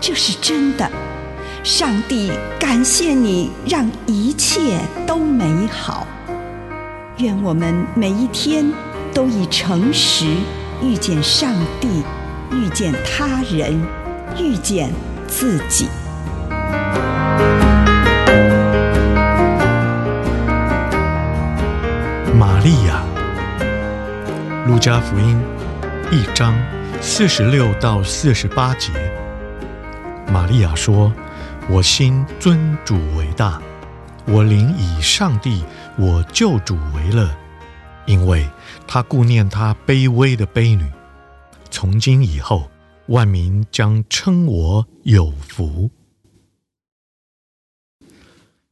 这是真的，上帝感谢你，让一切都美好。愿我们每一天都以诚实遇见上帝，遇见他人，遇见自己。玛利亚，路加福音一章四十六到四十八节。玛利亚说：“我心尊主为大，我灵以上帝我救主为乐，因为他顾念他卑微的卑女。从今以后，万民将称我有福。”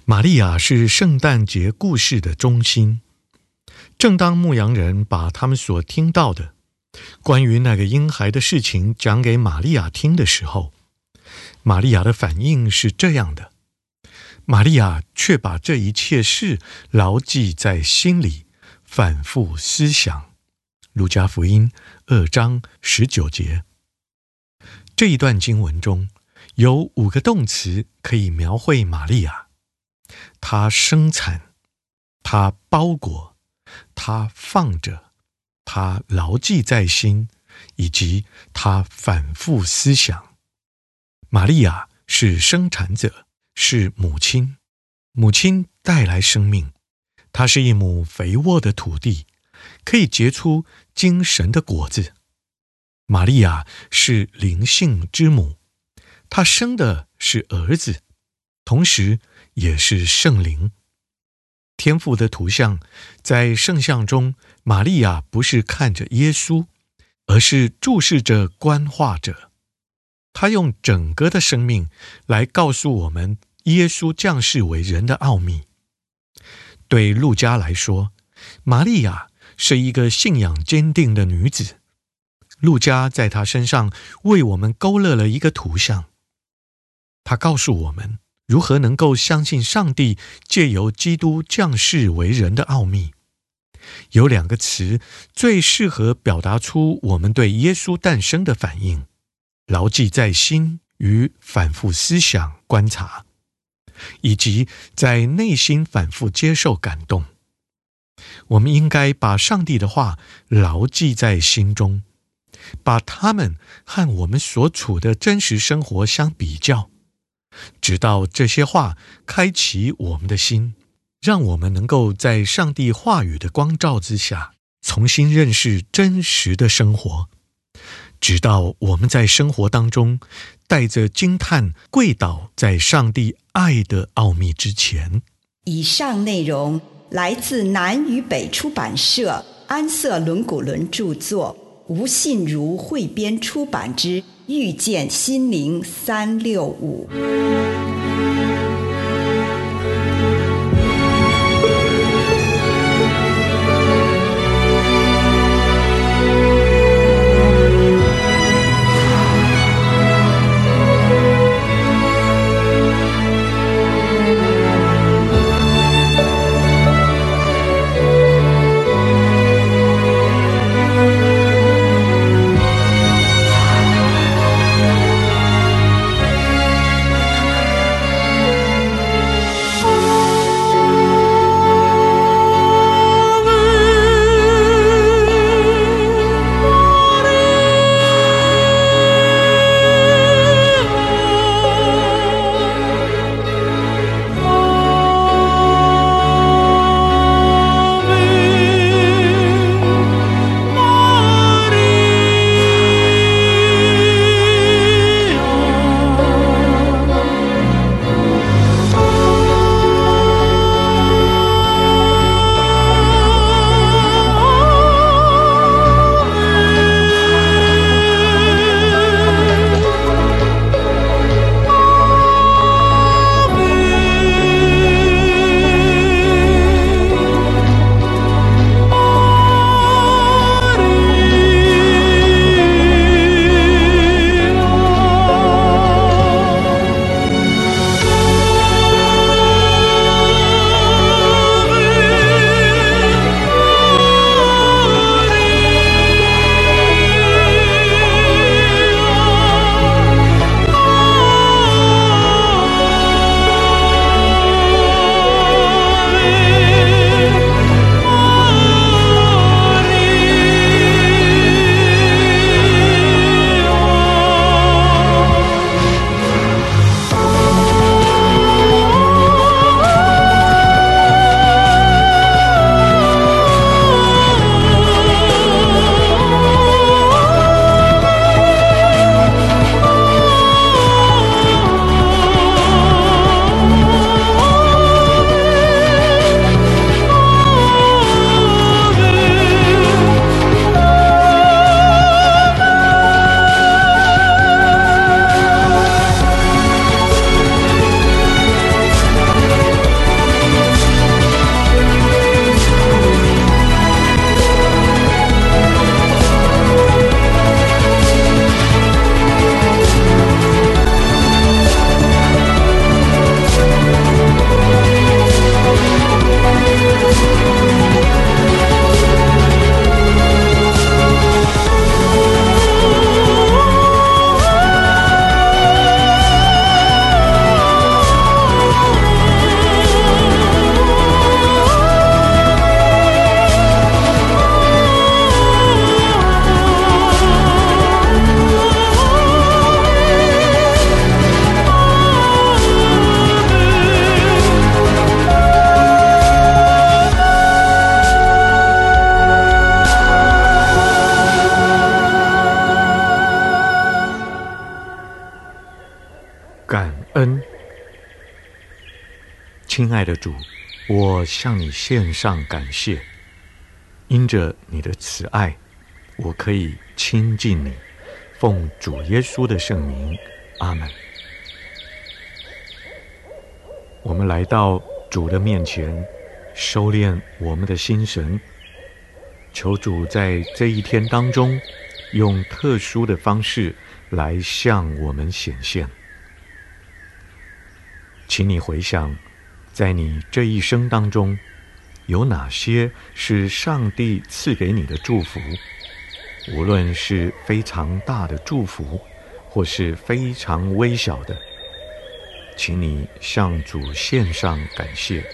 玛利亚是圣诞节故事的中心。正当牧羊人把他们所听到的关于那个婴孩的事情讲给玛利亚听的时候，玛利亚的反应是这样的，玛利亚却把这一切事牢记在心里，反复思想。路加福音二章十九节。这一段经文中有五个动词可以描绘玛利亚：她生产，她包裹，她放着，她牢记在心，以及她反复思想。玛利亚是生产者，是母亲。母亲带来生命，她是一亩肥沃的土地，可以结出精神的果子。玛利亚是灵性之母，她生的是儿子，同时也是圣灵。天父的图像在圣像中，玛利亚不是看着耶稣，而是注视着观画着。他用整个的生命来告诉我们耶稣降世为人的奥秘。对路加来说，玛利亚是一个信仰坚定的女子。路加在她身上为我们勾勒了一个图像。他告诉我们如何能够相信上帝借由基督降世为人的奥秘。有两个词最适合表达出我们对耶稣诞生的反应。牢记在心与反复思想、观察，以及在内心反复接受感动。我们应该把上帝的话牢记在心中，把它们和我们所处的真实生活相比较，直到这些话开启我们的心，让我们能够在上帝话语的光照之下，重新认识真实的生活。直到我们在生活当中带着惊叹跪倒在上帝爱的奥秘之前。以上内容来自南与北出版社安瑟伦古伦著作，吴信如汇编出版之《遇见心灵三六五》。亲爱的主，我向你献上感谢，因着你的慈爱，我可以亲近你。奉主耶稣的圣名，阿门。我们来到主的面前，收敛我们的心神，求主在这一天当中，用特殊的方式来向我们显现。请你回想，在你这一生当中，有哪些是上帝赐给你的祝福？无论是非常大的祝福，或是非常微小的，请你向主献上感谢。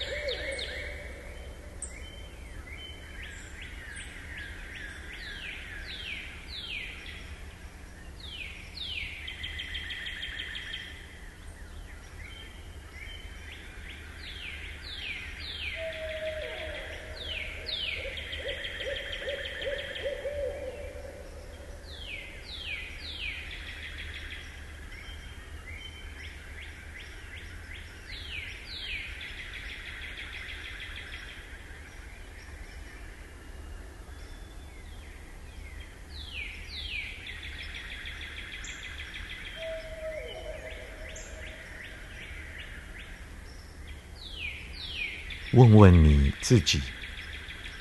问问你自己，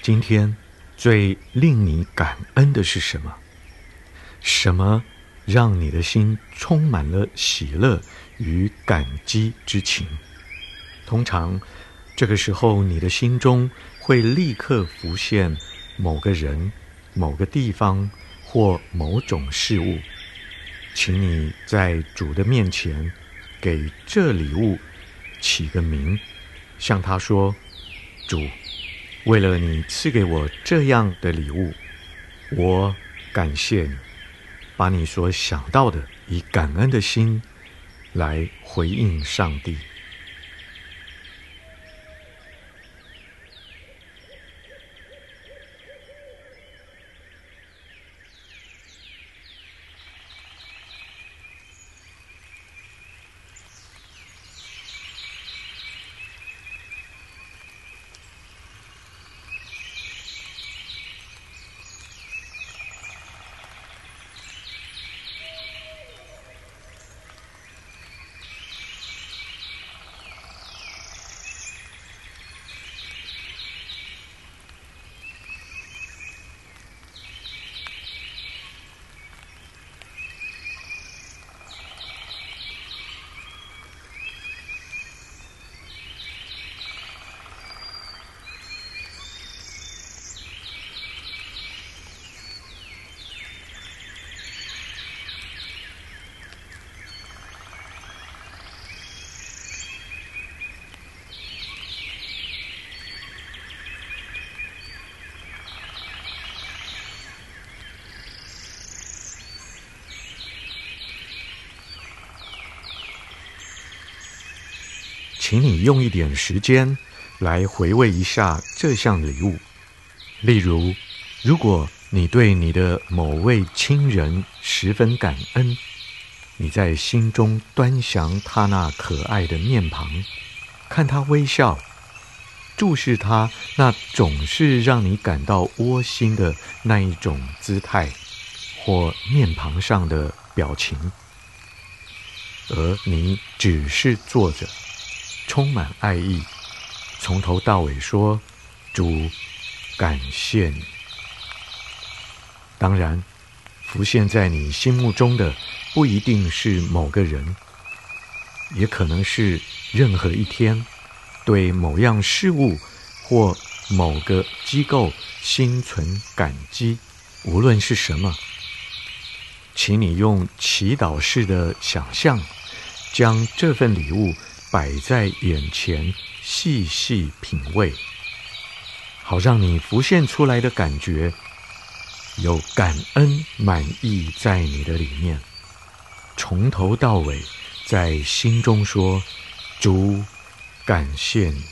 今天最令你感恩的是什么？什么让你的心充满了喜乐与感激之情？通常这个时候，你的心中会立刻浮现某个人、某个地方或某种事物。请你在主的面前给这礼物起个名。向他说：“主，为了你赐给我这样的礼物，我感谢你。把你所想到的，以感恩的心来回应上帝。”请你用一点时间来回味一下这项礼物。例如，如果你对你的某位亲人十分感恩，你在心中端详他那可爱的面庞，看他微笑，注视他那总是让你感到窝心的那一种姿态或面庞上的表情，而你只是坐着。充满爱意，从头到尾说：“主，感谢你。”当然，浮现在你心目中的不一定是某个人，也可能是任何一天对某样事物或某个机构心存感激，无论是什么，请你用祈祷式的想象，将这份礼物。摆在眼前，细细品味，好让你浮现出来的感觉有感恩、满意在你的里面，从头到尾在心中说：“主，感谢你。”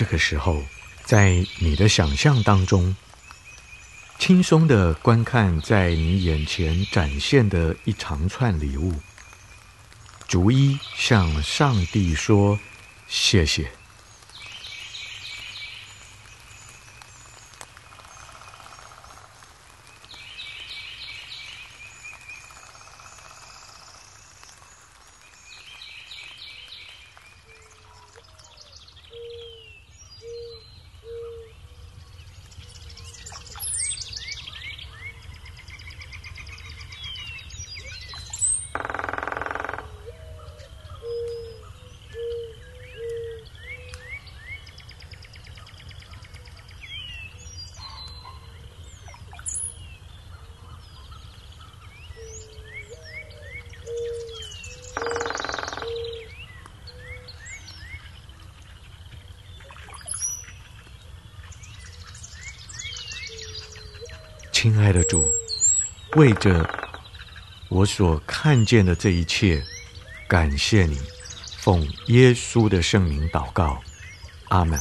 这个时候，在你的想象当中，轻松的观看在你眼前展现的一长串礼物，逐一向上帝说谢谢。亲爱的主，为着我所看见的这一切，感谢你，奉耶稣的圣名祷告，阿门。